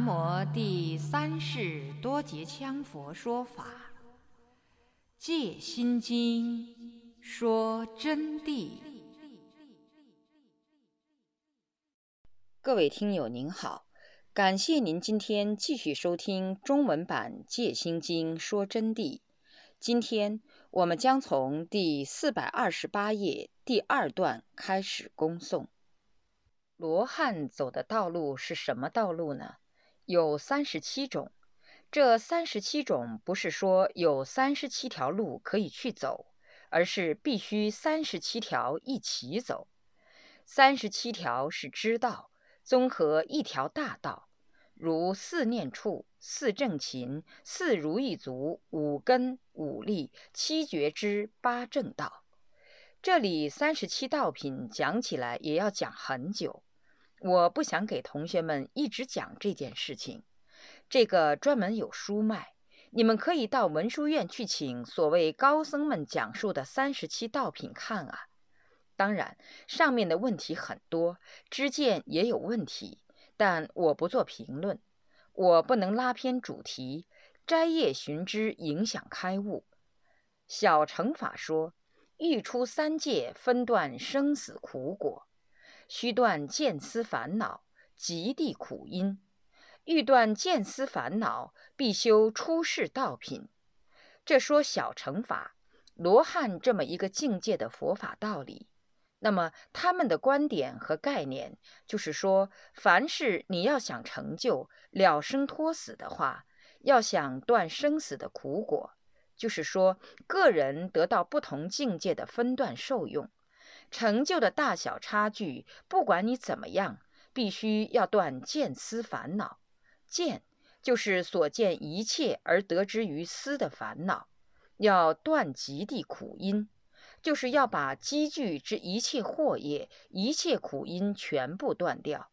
南无第三世多杰羌佛说法，《戒心经》说真谛。各位听友您好，感谢您今天继续收听中文版《戒心经》说真谛。今天我们将从第四百二十八页第二段开始恭诵。罗汉走的道路是什么道路呢？有三十七种。这三十七种不是说有三十七条路可以去走，而是必须三十七条一起走。三十七条是知道，综合一条大道，如四念处、四正勤、四如意足、五根、五力、七觉知、八正道。这里三十七道品讲起来也要讲很久。我不想给同学们一直讲这件事情，这个专门有书卖，你们可以到文殊院去请所谓高僧们讲述的三十七道品看啊。当然，上面的问题很多，知见也有问题，但我不做评论，我不能拉偏主题，摘叶寻枝，影响开悟。小乘法说，欲出三界，分断生死苦果。须断见思烦恼，极地苦因；欲断见思烦恼，必修出世道品。这说小乘法，罗汉这么一个境界的佛法道理。那么他们的观点和概念，就是说，凡是你要想成就了生脱死的话，要想断生死的苦果，就是说，个人得到不同境界的分段受用。成就的大小差距，不管你怎么样，必须要断见思烦恼。见就是所见一切而得之于思的烦恼，要断极地苦因，就是要把积聚之一切祸业、一切苦因全部断掉。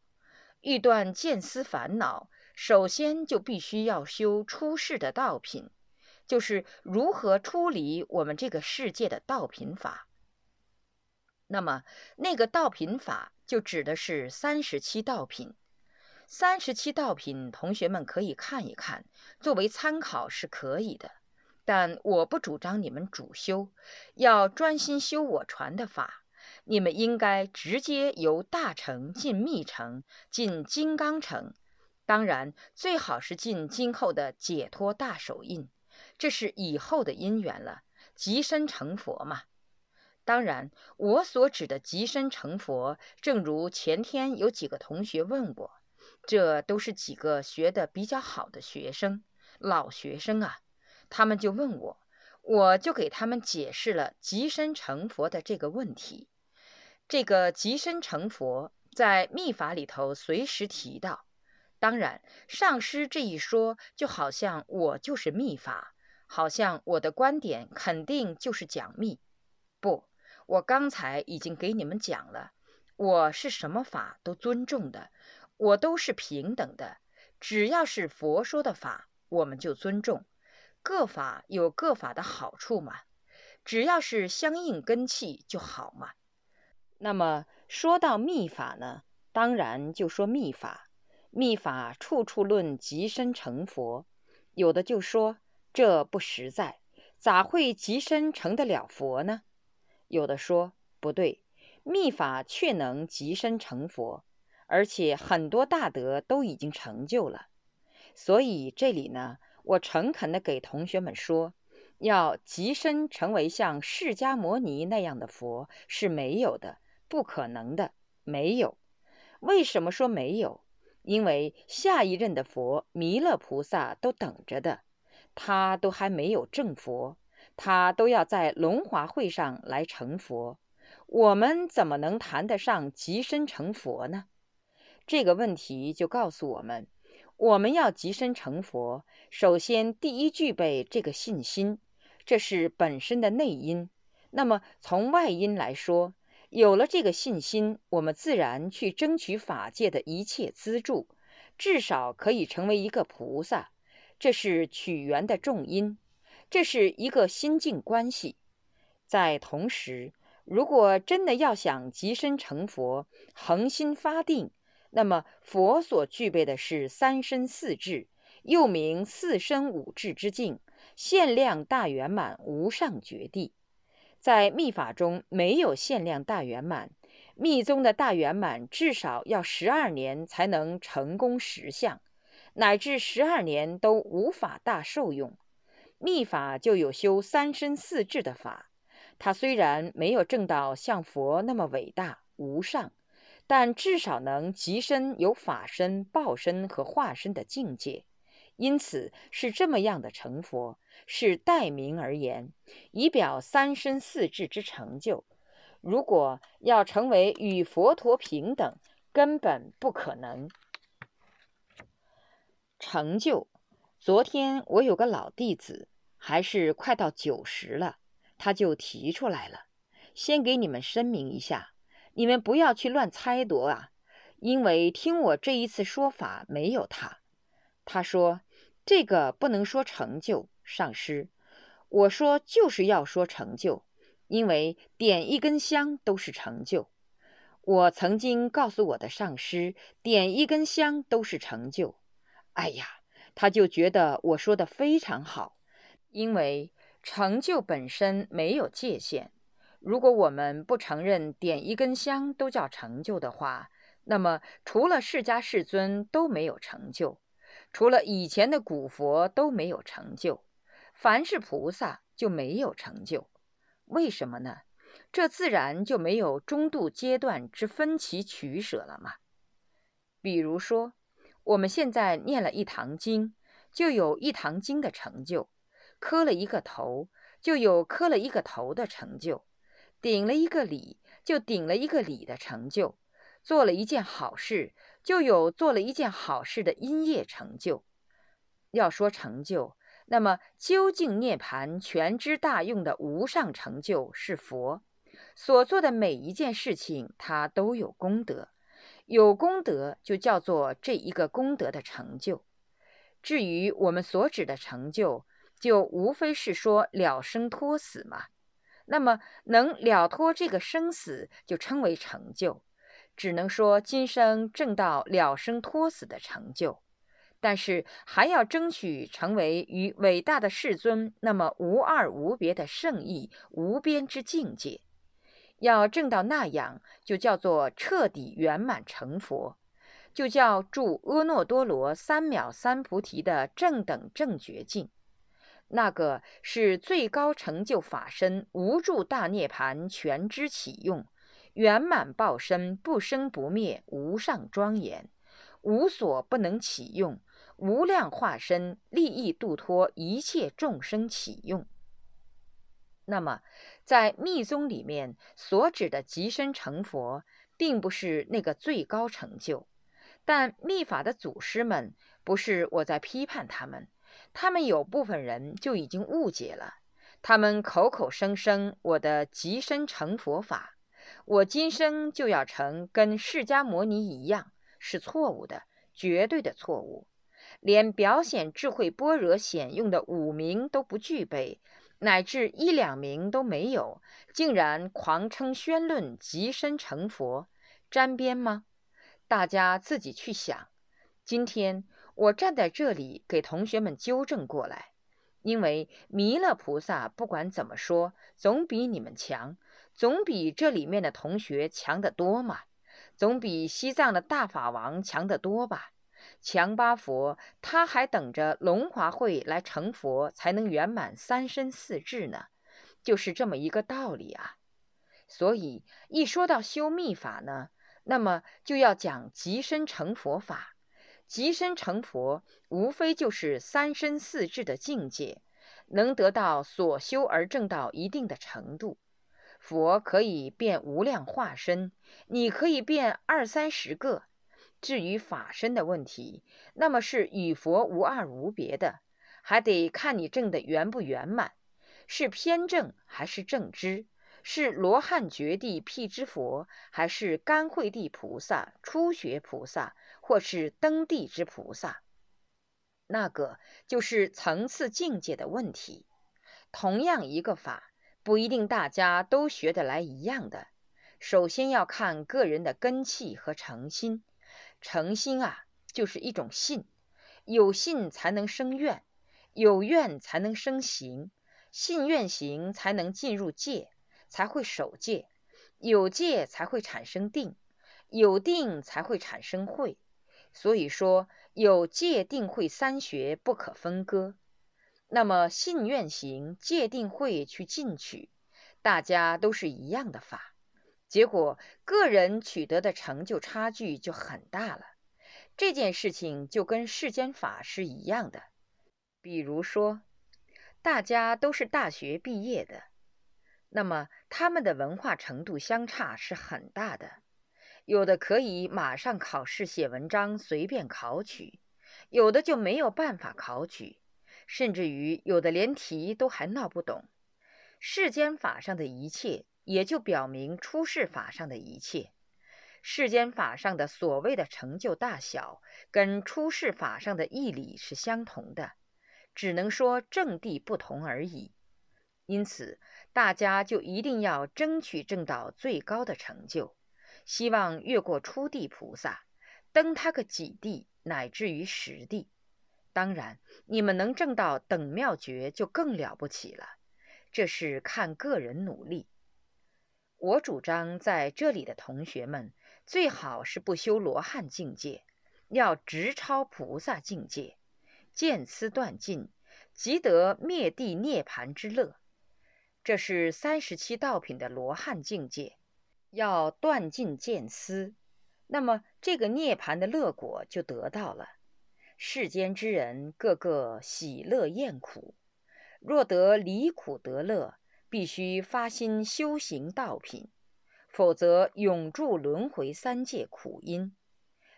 欲断见思烦恼，首先就必须要修出世的道品，就是如何出离我们这个世界的道品法。那么，那个道品法就指的是三十七道品。三十七道品，同学们可以看一看，作为参考是可以的。但我不主张你们主修，要专心修我传的法。你们应该直接由大乘进密乘，进金刚乘。当然，最好是进今后的解脱大手印，这是以后的因缘了，即身成佛嘛。当然，我所指的极身成佛，正如前天有几个同学问我，这都是几个学的比较好的学生，老学生啊，他们就问我，我就给他们解释了极身成佛的这个问题。这个极身成佛在密法里头随时提到，当然，上师这一说，就好像我就是密法，好像我的观点肯定就是讲密，不。我刚才已经给你们讲了，我是什么法都尊重的，我都是平等的，只要是佛说的法，我们就尊重。各法有各法的好处嘛，只要是相应根器就好嘛。那么说到密法呢，当然就说密法，密法处处论极深成佛，有的就说这不实在，咋会极深成得了佛呢？有的说不对，密法却能极身成佛，而且很多大德都已经成就了。所以这里呢，我诚恳地给同学们说，要极身成为像释迦牟尼那样的佛是没有的，不可能的，没有。为什么说没有？因为下一任的佛弥勒菩萨都等着的，他都还没有正佛。他都要在龙华会上来成佛，我们怎么能谈得上极身成佛呢？这个问题就告诉我们，我们要极身成佛，首先第一具备这个信心，这是本身的内因。那么从外因来说，有了这个信心，我们自然去争取法界的一切资助，至少可以成为一个菩萨，这是取缘的重因。这是一个心境关系，在同时，如果真的要想极身成佛，恒心发定，那么佛所具备的是三身四智，又名四身五智之境，限量大圆满无上绝地。在密法中没有限量大圆满，密宗的大圆满至少要十二年才能成功实相，乃至十二年都无法大受用。密法就有修三身四智的法，他虽然没有证到像佛那么伟大无上，但至少能极身有法身、报身和化身的境界，因此是这么样的成佛，是代名而言，以表三身四智之成就。如果要成为与佛陀平等，根本不可能。成就。昨天我有个老弟子，还是快到九十了，他就提出来了。先给你们声明一下，你们不要去乱猜度啊，因为听我这一次说法没有他。他说这个不能说成就，上师。我说就是要说成就，因为点一根香都是成就。我曾经告诉我的上师，点一根香都是成就。哎呀！他就觉得我说的非常好，因为成就本身没有界限。如果我们不承认点一根香都叫成就的话，那么除了释迦世尊都没有成就，除了以前的古佛都没有成就，凡是菩萨就没有成就。为什么呢？这自然就没有中度阶段之分歧取舍了嘛。比如说。我们现在念了一堂经，就有一堂经的成就；磕了一个头，就有磕了一个头的成就；顶了一个礼，就顶了一个礼的成就；做了一件好事，就有做了一件好事的因业成就。要说成就，那么究竟涅盘全知大用的无上成就是佛所做的每一件事情，他都有功德。有功德就叫做这一个功德的成就。至于我们所指的成就，就无非是说了生脱死嘛。那么能了脱这个生死，就称为成就。只能说今生正到了生脱死的成就，但是还要争取成为与伟大的世尊那么无二无别的圣意无边之境界。要证到那样，就叫做彻底圆满成佛，就叫住阿耨多罗三藐三菩提的正等正觉境。那个是最高成就法身无住大涅盘全知启用，圆满报身不生不灭无上庄严，无所不能启用，无量化身利益度脱一切众生启用。那么，在密宗里面所指的极身成佛，并不是那个最高成就。但密法的祖师们，不是我在批判他们，他们有部分人就已经误解了。他们口口声声我的极身成佛法，我今生就要成跟释迦牟尼一样，是错误的，绝对的错误。连表显智慧般若显用的五名都不具备。乃至一两名都没有，竟然狂称宣论极身成佛，沾边吗？大家自己去想。今天我站在这里给同学们纠正过来，因为弥勒菩萨不管怎么说，总比你们强，总比这里面的同学强得多嘛，总比西藏的大法王强得多吧。强巴佛，他还等着龙华会来成佛，才能圆满三身四智呢，就是这么一个道理啊。所以一说到修密法呢，那么就要讲极身成佛法。极身成佛，无非就是三身四智的境界，能得到所修而证到一定的程度。佛可以变无量化身，你可以变二三十个。至于法身的问题，那么是与佛无二无别的，还得看你证的圆不圆满，是偏正还是正知，是罗汉觉地辟支佛，还是甘惠地菩萨、初学菩萨，或是登地之菩萨，那个就是层次境界的问题。同样一个法，不一定大家都学得来一样的。首先要看个人的根气和诚心。诚心啊，就是一种信，有信才能生愿，有愿才能生行，信愿行才能进入戒，才会守戒，有戒才会产生定，有定才会产生慧。所以说，有戒定慧三学不可分割。那么信愿行戒定慧去进取，大家都是一样的法。结果，个人取得的成就差距就很大了。这件事情就跟世间法是一样的。比如说，大家都是大学毕业的，那么他们的文化程度相差是很大的。有的可以马上考试写文章，随便考取；有的就没有办法考取，甚至于有的连题都还闹不懂。世间法上的一切。也就表明出世法上的一切，世间法上的所谓的成就大小，跟出世法上的义理是相同的，只能说正地不同而已。因此，大家就一定要争取证到最高的成就，希望越过初地菩萨，登他个几地，乃至于十地。当然，你们能证到等妙觉，就更了不起了。这是看个人努力。我主张在这里的同学们最好是不修罗汉境界，要直超菩萨境界，见思断尽，即得灭地涅盘之乐。这是三十七道品的罗汉境界，要断尽见思，那么这个涅盘的乐果就得到了。世间之人个个喜乐厌苦，若得离苦得乐。必须发心修行道品，否则永住轮回三界苦因。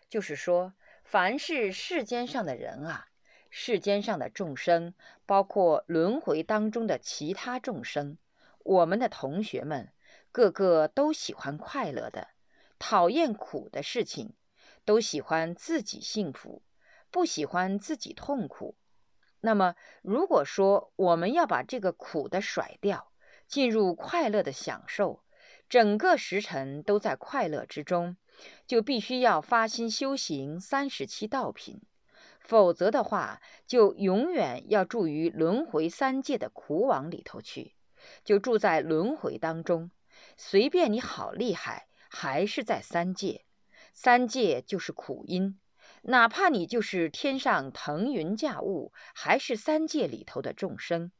就是说，凡是世间上的人啊，世间上的众生，包括轮回当中的其他众生，我们的同学们，个个都喜欢快乐的，讨厌苦的事情，都喜欢自己幸福，不喜欢自己痛苦。那么，如果说我们要把这个苦的甩掉，进入快乐的享受，整个时辰都在快乐之中，就必须要发心修行三十七道品，否则的话，就永远要住于轮回三界的苦网里头去，就住在轮回当中。随便你好厉害，还是在三界，三界就是苦因。哪怕你就是天上腾云驾雾，还是三界里头的众生。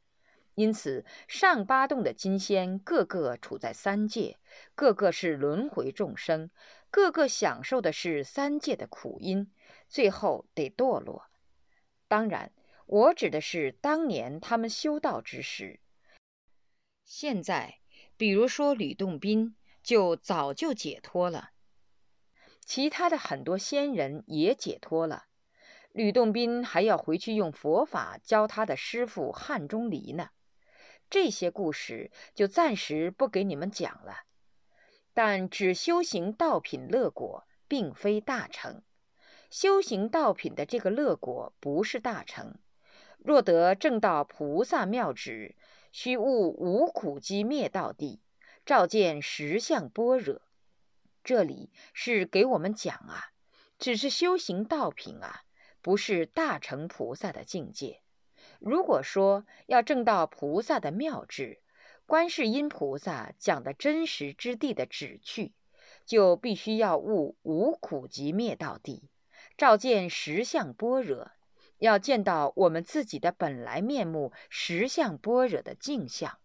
因此，上八洞的金仙个个处在三界，个个是轮回众生，个个享受的是三界的苦因，最后得堕落。当然，我指的是当年他们修道之时。现在，比如说吕洞宾，就早就解脱了；其他的很多仙人也解脱了。吕洞宾还要回去用佛法教他的师傅汉钟离呢。这些故事就暂时不给你们讲了，但只修行道品乐果，并非大成。修行道品的这个乐果不是大成。若得正道菩萨妙旨，须悟无苦集灭道地，照见实相般若。这里是给我们讲啊，只是修行道品啊，不是大成菩萨的境界。如果说要证到菩萨的妙智，观世音菩萨讲的真实之地的旨趣，就必须要悟无苦集灭道地，照见实相般若，要见到我们自己的本来面目实相般若的镜像，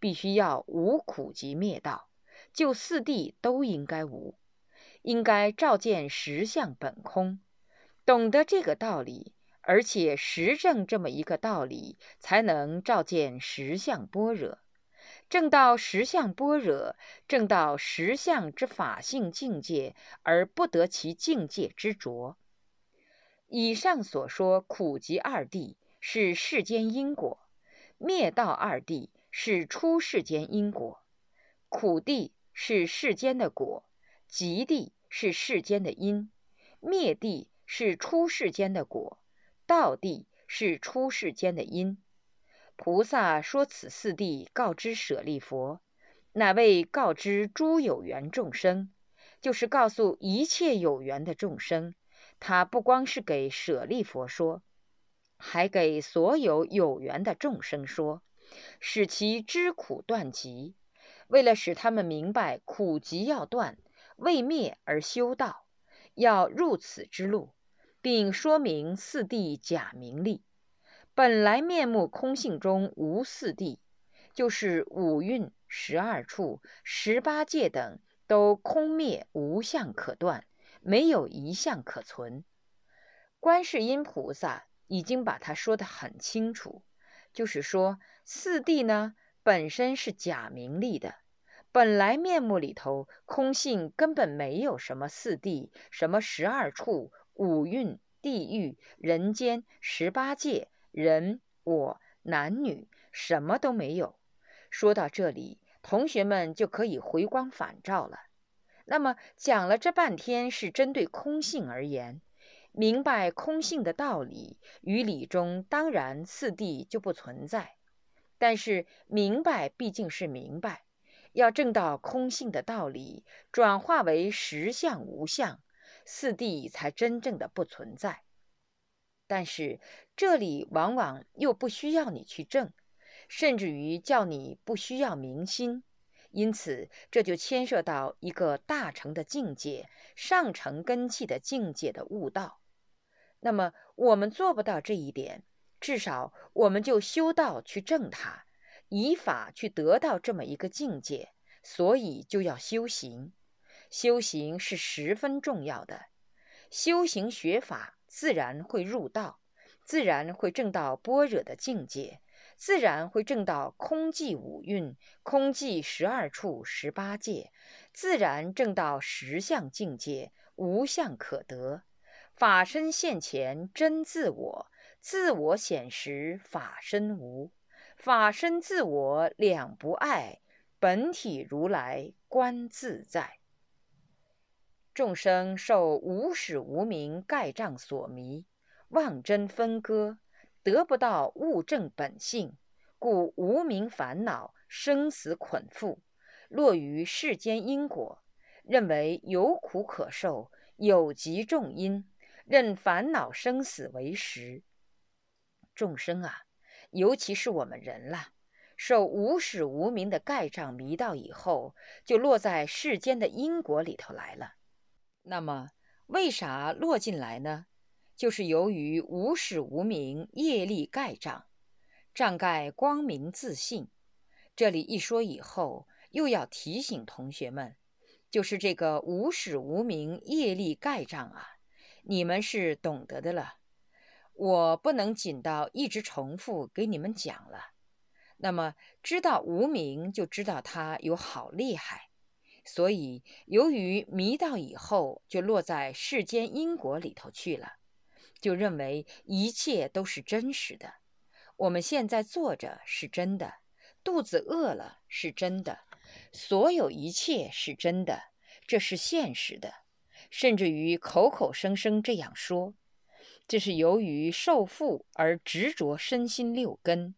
必须要无苦集灭道，就四谛都应该无，应该照见实相本空，懂得这个道理。而且实证这么一个道理，才能照见实相般若，证到实相般若，证到实相之法性境界，而不得其境界之着。以上所说苦集二谛是世间因果，灭道二谛是出世间因果。苦谛是世间的果，极谛是世间的因，灭谛是出世间的果。道地是出世间的因，菩萨说此四谛告知舍利佛，乃为告知诸有缘众生，就是告诉一切有缘的众生，他不光是给舍利佛说，还给所有有缘的众生说，使其知苦断集。为了使他们明白苦集要断，为灭而修道，要入此之路，并说明四谛假名利，本来面目空性中无四谛，就是五蕴、十二处、十八界等都空灭无相可断，没有一相可存。观世音菩萨已经把它说得很清楚，就是说四谛呢本身是假名利的。本来面目里头，空性根本没有什么四谛、什么十二处、五蕴、地狱、人间、十八界、人、我、男女，什么都没有。说到这里，同学们就可以回光返照了。那么讲了这半天，是针对空性而言，明白空性的道理，于理中当然四谛就不存在。但是明白毕竟是明白。要证到空性的道理，转化为实相无相，四谛才真正的不存在。但是这里往往又不需要你去证，甚至于叫你不需要明心。因此，这就牵涉到一个大乘的境界、上乘根器的境界的悟道。那么我们做不到这一点，至少我们就修道去证它。以法去得到这么一个境界，所以就要修行。修行是十分重要的。修行学法，自然会入道，自然会证到般若的境界，自然会证到空寂五蕴、空寂十二处、十八界，自然证到实相境界，无相可得。法身现前真自我，自我显实法身无。法身自我两不碍，本体如来观自在。众生受无始无明盖障所迷，妄真分割，得不到物证本性，故无明烦恼生死捆缚，落于世间因果，认为有苦可受，有极重因，认烦恼生死为实。众生啊！尤其是我们人了，受无始无明的盖障迷道以后，就落在世间的因果里头来了。那么，为啥落进来呢？就是由于无始无明业力盖障，障盖光明自信。这里一说以后，又要提醒同学们，就是这个无始无明业力盖障啊，你们是懂得的了。我不能紧到一直重复给你们讲了。那么知道无名，就知道它有好厉害。所以由于迷到以后，就落在世间因果里头去了，就认为一切都是真实的。我们现在坐着是真的，肚子饿了是真的，所有一切是真的，这是现实的，甚至于口口声声这样说。这是由于受缚而执着身心六根，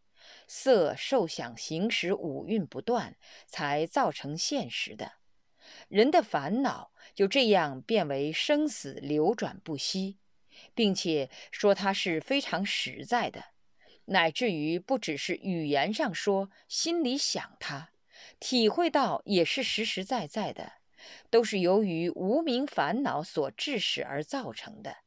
色受想行识五蕴不断，才造成现实的。人的烦恼就这样变为生死流转不息，并且说它是非常实在的，乃至于不只是语言上说，心里想它，体会到也是实实在在的，都是由于无名烦恼所致使而造成的。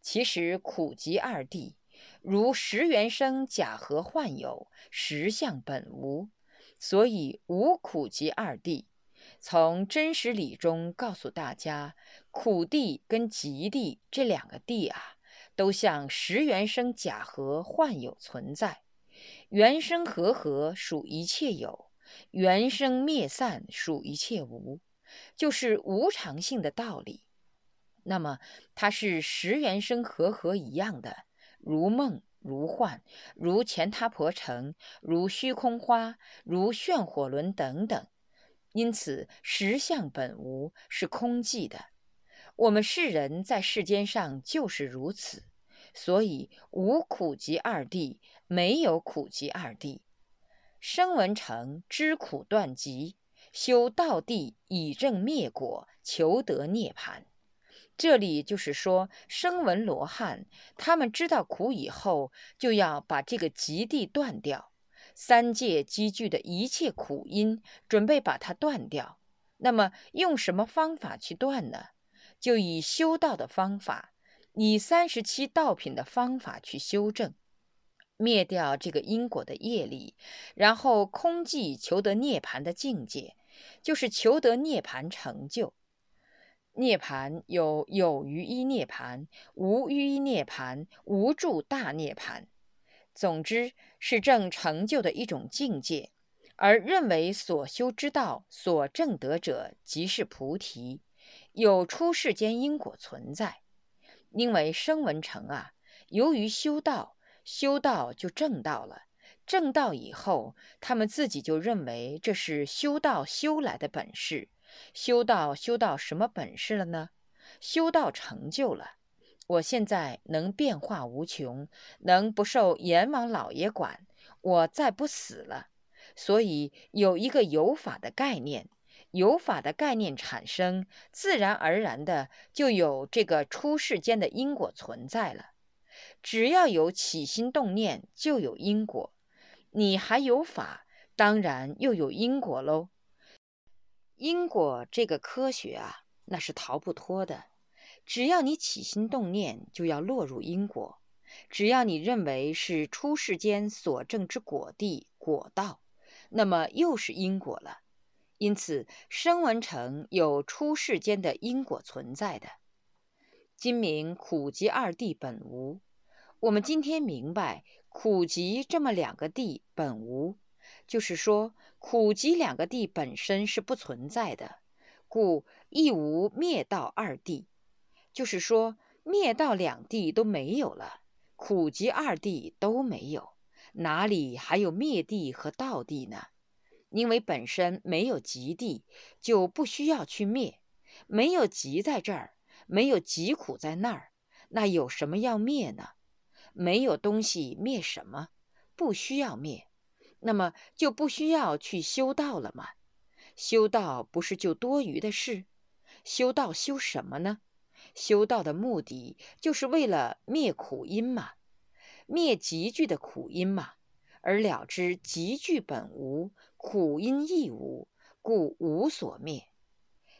其实苦集二谛，如十缘生假合幻有，实相本无，所以无苦集二谛。从真实理中告诉大家，苦地跟极地这两个地啊，都像十缘生假合幻有存在。缘生合合属一切有，缘生灭散属一切无，就是无常性的道理。那么它是十元生和合一样的，如梦如幻，如前他婆城，如虚空花，如炫火轮等等。因此实相本无，是空寂的。我们世人在世间上就是如此，所以无苦集二谛，没有苦集二谛。声闻成知苦断集，修道地以正灭果，求得涅槃。这里就是说，声闻罗汉他们知道苦以后，就要把这个极地断掉，三界积聚的一切苦因，准备把它断掉。那么用什么方法去断呢？就以修道的方法，以三十七道品的方法去修正，灭掉这个因果的业力，然后空寂求得涅槃的境界，就是求得涅槃成就。涅盘有有余一涅盘，无余一涅盘，无助大涅盘。总之是正成就的一种境界，而认为所修之道所证得者即是菩提，有出世间因果存在。因为声闻成啊，由于修道，修道就证道了，证道以后，他们自己就认为这是修道修来的本事。修道修到什么本事了呢？修道成就了，我现在能变化无穷，能不受阎王老爷管，我再不死了。所以有一个有法的概念，有法的概念产生，自然而然的就有这个出世间的因果存在了。只要有起心动念，就有因果。你还有法，当然又有因果喽。因果这个科学啊，那是逃不脱的。只要你起心动念，就要落入因果；只要你认为是出世间所证之果地果道，那么又是因果了。因此，声闻成有出世间的因果存在的。今明苦集二地本无，我们今天明白苦集这么两个地本无，就是说。苦集两个地本身是不存在的，故亦无灭道二地，就是说灭道两地都没有了，苦集二地都没有，哪里还有灭地和道地呢？因为本身没有极地，就不需要去灭；没有极在这儿，没有极苦在那儿，那有什么要灭呢？没有东西灭什么？不需要灭。那么就不需要去修道了吗？修道不是就多余的事？修道修什么呢？修道的目的就是为了灭苦因嘛，灭集聚的苦因嘛，而了知集聚本无，苦因亦无，故无所灭。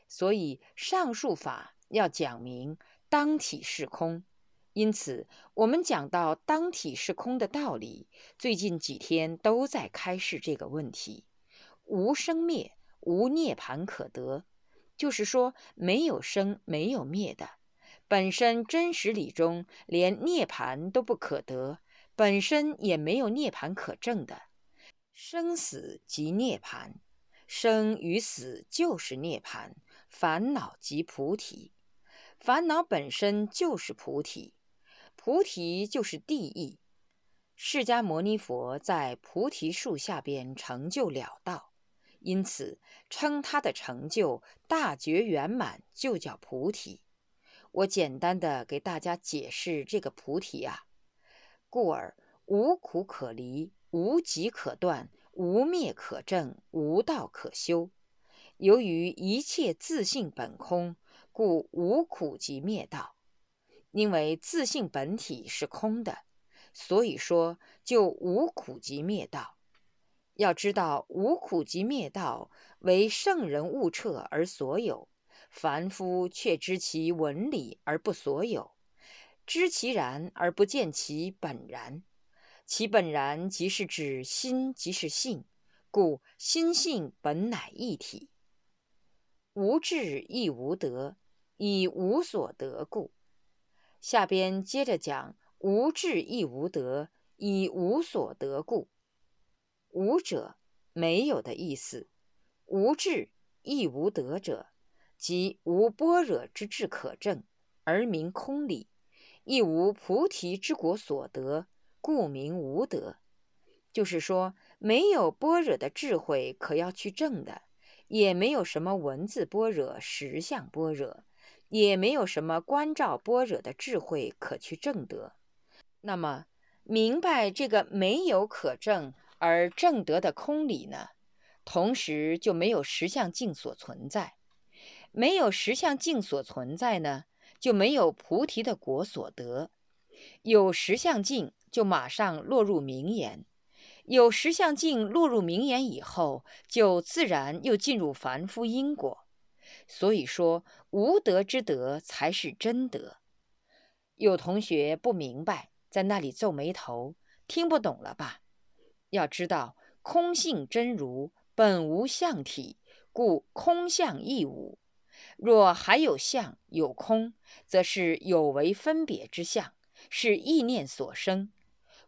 所以上述法要讲明当体是空。因此，我们讲到当体是空的道理，最近几天都在开示这个问题：无生灭，无涅盘可得，就是说没有生，没有灭的，本身真实理中连涅盘都不可得，本身也没有涅盘可证的。生死即涅盘，生与死就是涅盘，烦恼即菩提，烦恼本身就是菩提。菩提就是地义，释迦牟尼佛在菩提树下边成就了道，因此称他的成就大觉圆满，就叫菩提。我简单的给大家解释这个菩提啊，故而无苦可离，无极可断，无灭可证，无道可修。由于一切自性本空，故无苦即灭道。因为自性本体是空的，所以说就无苦集灭道。要知道，无苦集灭道为圣人悟彻而所有，凡夫却知其文理而不所有，知其然而不见其本然。其本然即是指心，即是性，故心性本乃一体。无智亦无得，以无所得故。下边接着讲：无智亦无得，以无所得故。无者，没有的意思；无智亦无得者，即无般若之智可证，而名空理；亦无菩提之果所得，故名无得。就是说，没有般若的智慧可要去证的，也没有什么文字般若、实相般若。也没有什么观照般若的智慧可去证得。那么，明白这个没有可证而证得的空理呢？同时就没有实相境所存在。没有实相境所存在呢，就没有菩提的果所得。有实相境，就马上落入名言。有实相境落入名言以后，就自然又进入凡夫因果。所以说，无德之德才是真德。有同学不明白，在那里皱眉头，听不懂了吧？要知道，空性真如本无相体，故空相亦无。若还有相有空，则是有为分别之相，是意念所生。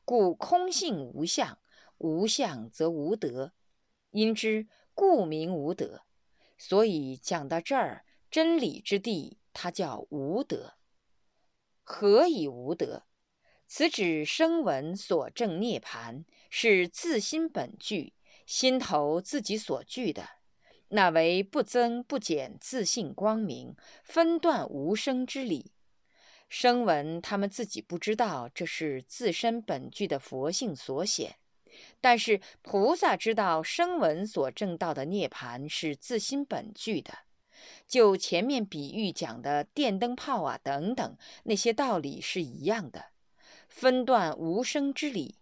故空性无相，无相则无德，因之故名无德。所以讲到这儿，真理之地，它叫无德。何以无德？此指声闻所证涅盘是自心本具，心头自己所具的，那为不增不减自性光明，分断无生之理。声闻他们自己不知道这是自身本具的佛性所显，但是菩萨知道声闻所证到的涅盘是自心本具的。就前面比喻讲的电灯泡啊等等那些道理是一样的，分断无声之理。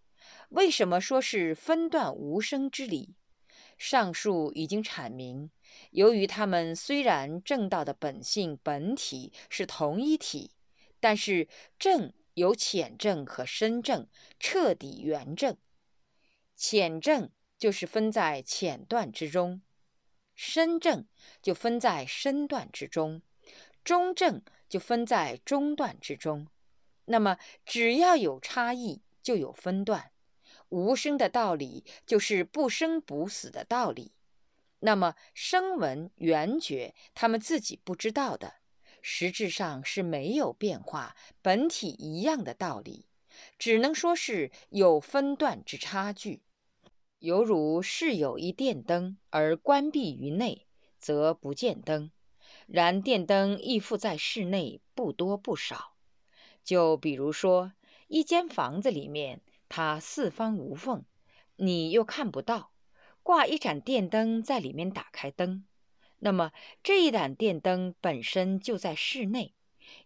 为什么说是分断无声之理？上述已经阐明，由于他们虽然正道的本性本体是同一体，但是正有浅正和深正，彻底圆正。浅正就是分在浅段之中。深正就分在深段之中，中正就分在中段之中。那么，只要有差异，就有分段。无声的道理就是不生不死的道理。那么，声闻缘觉他们自己不知道的，实质上是没有变化，本体一样的道理，只能说是有分段之差距。犹如室有一电灯，而关闭于内，则不见灯；然电灯亦复在室内，不多不少。就比如说，一间房子里面，它四方无缝，你又看不到，挂一盏电灯在里面打开灯，那么这一盏电灯本身就在室内，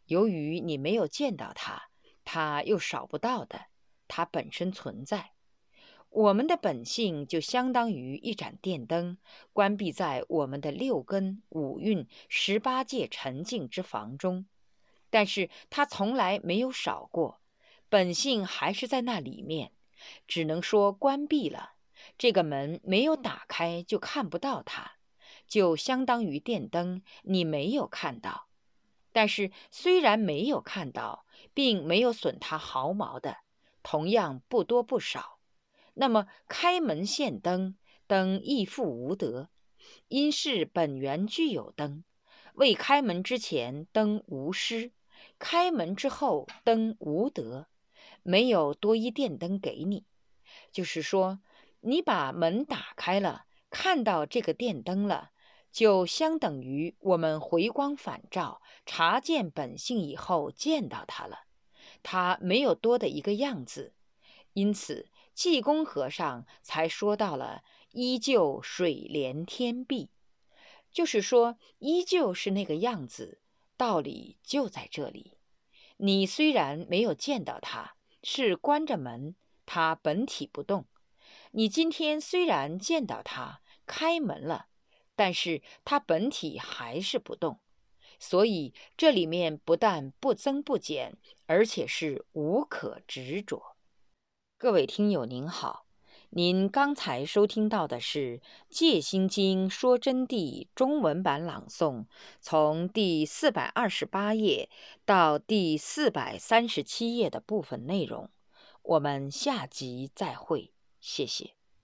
由于你没有见到它，它又少不到的，它本身存在。我们的本性就相当于一盏电灯，关闭在我们的六根、五蕴、十八界沉静之房中，但是它从来没有少过，本性还是在那里面，只能说关闭了。这个门没有打开，就看不到它，就相当于电灯，你没有看到。但是虽然没有看到，并没有损它毫毛的，同样不多不少。那么开门现灯，灯亦复无德，因是本源具有灯。未开门之前，灯无失；开门之后，灯无德，没有多一电灯给你。就是说，你把门打开了，看到这个电灯了，就相等于我们回光返照，察见本性以后见到它了。它没有多的一个样子，因此。济公和尚才说到了“依旧水连天碧”，就是说，依旧是那个样子，道理就在这里。你虽然没有见到它，是关着门，它本体不动；你今天虽然见到它开门了，但是它本体还是不动。所以这里面不但不增不减，而且是无可执着。各位听友您好，您刚才收听到的是《戒心经说真谛》中文版朗诵，从第四百二十八页到第四百三十七页的部分内容。我们下集再会，谢谢。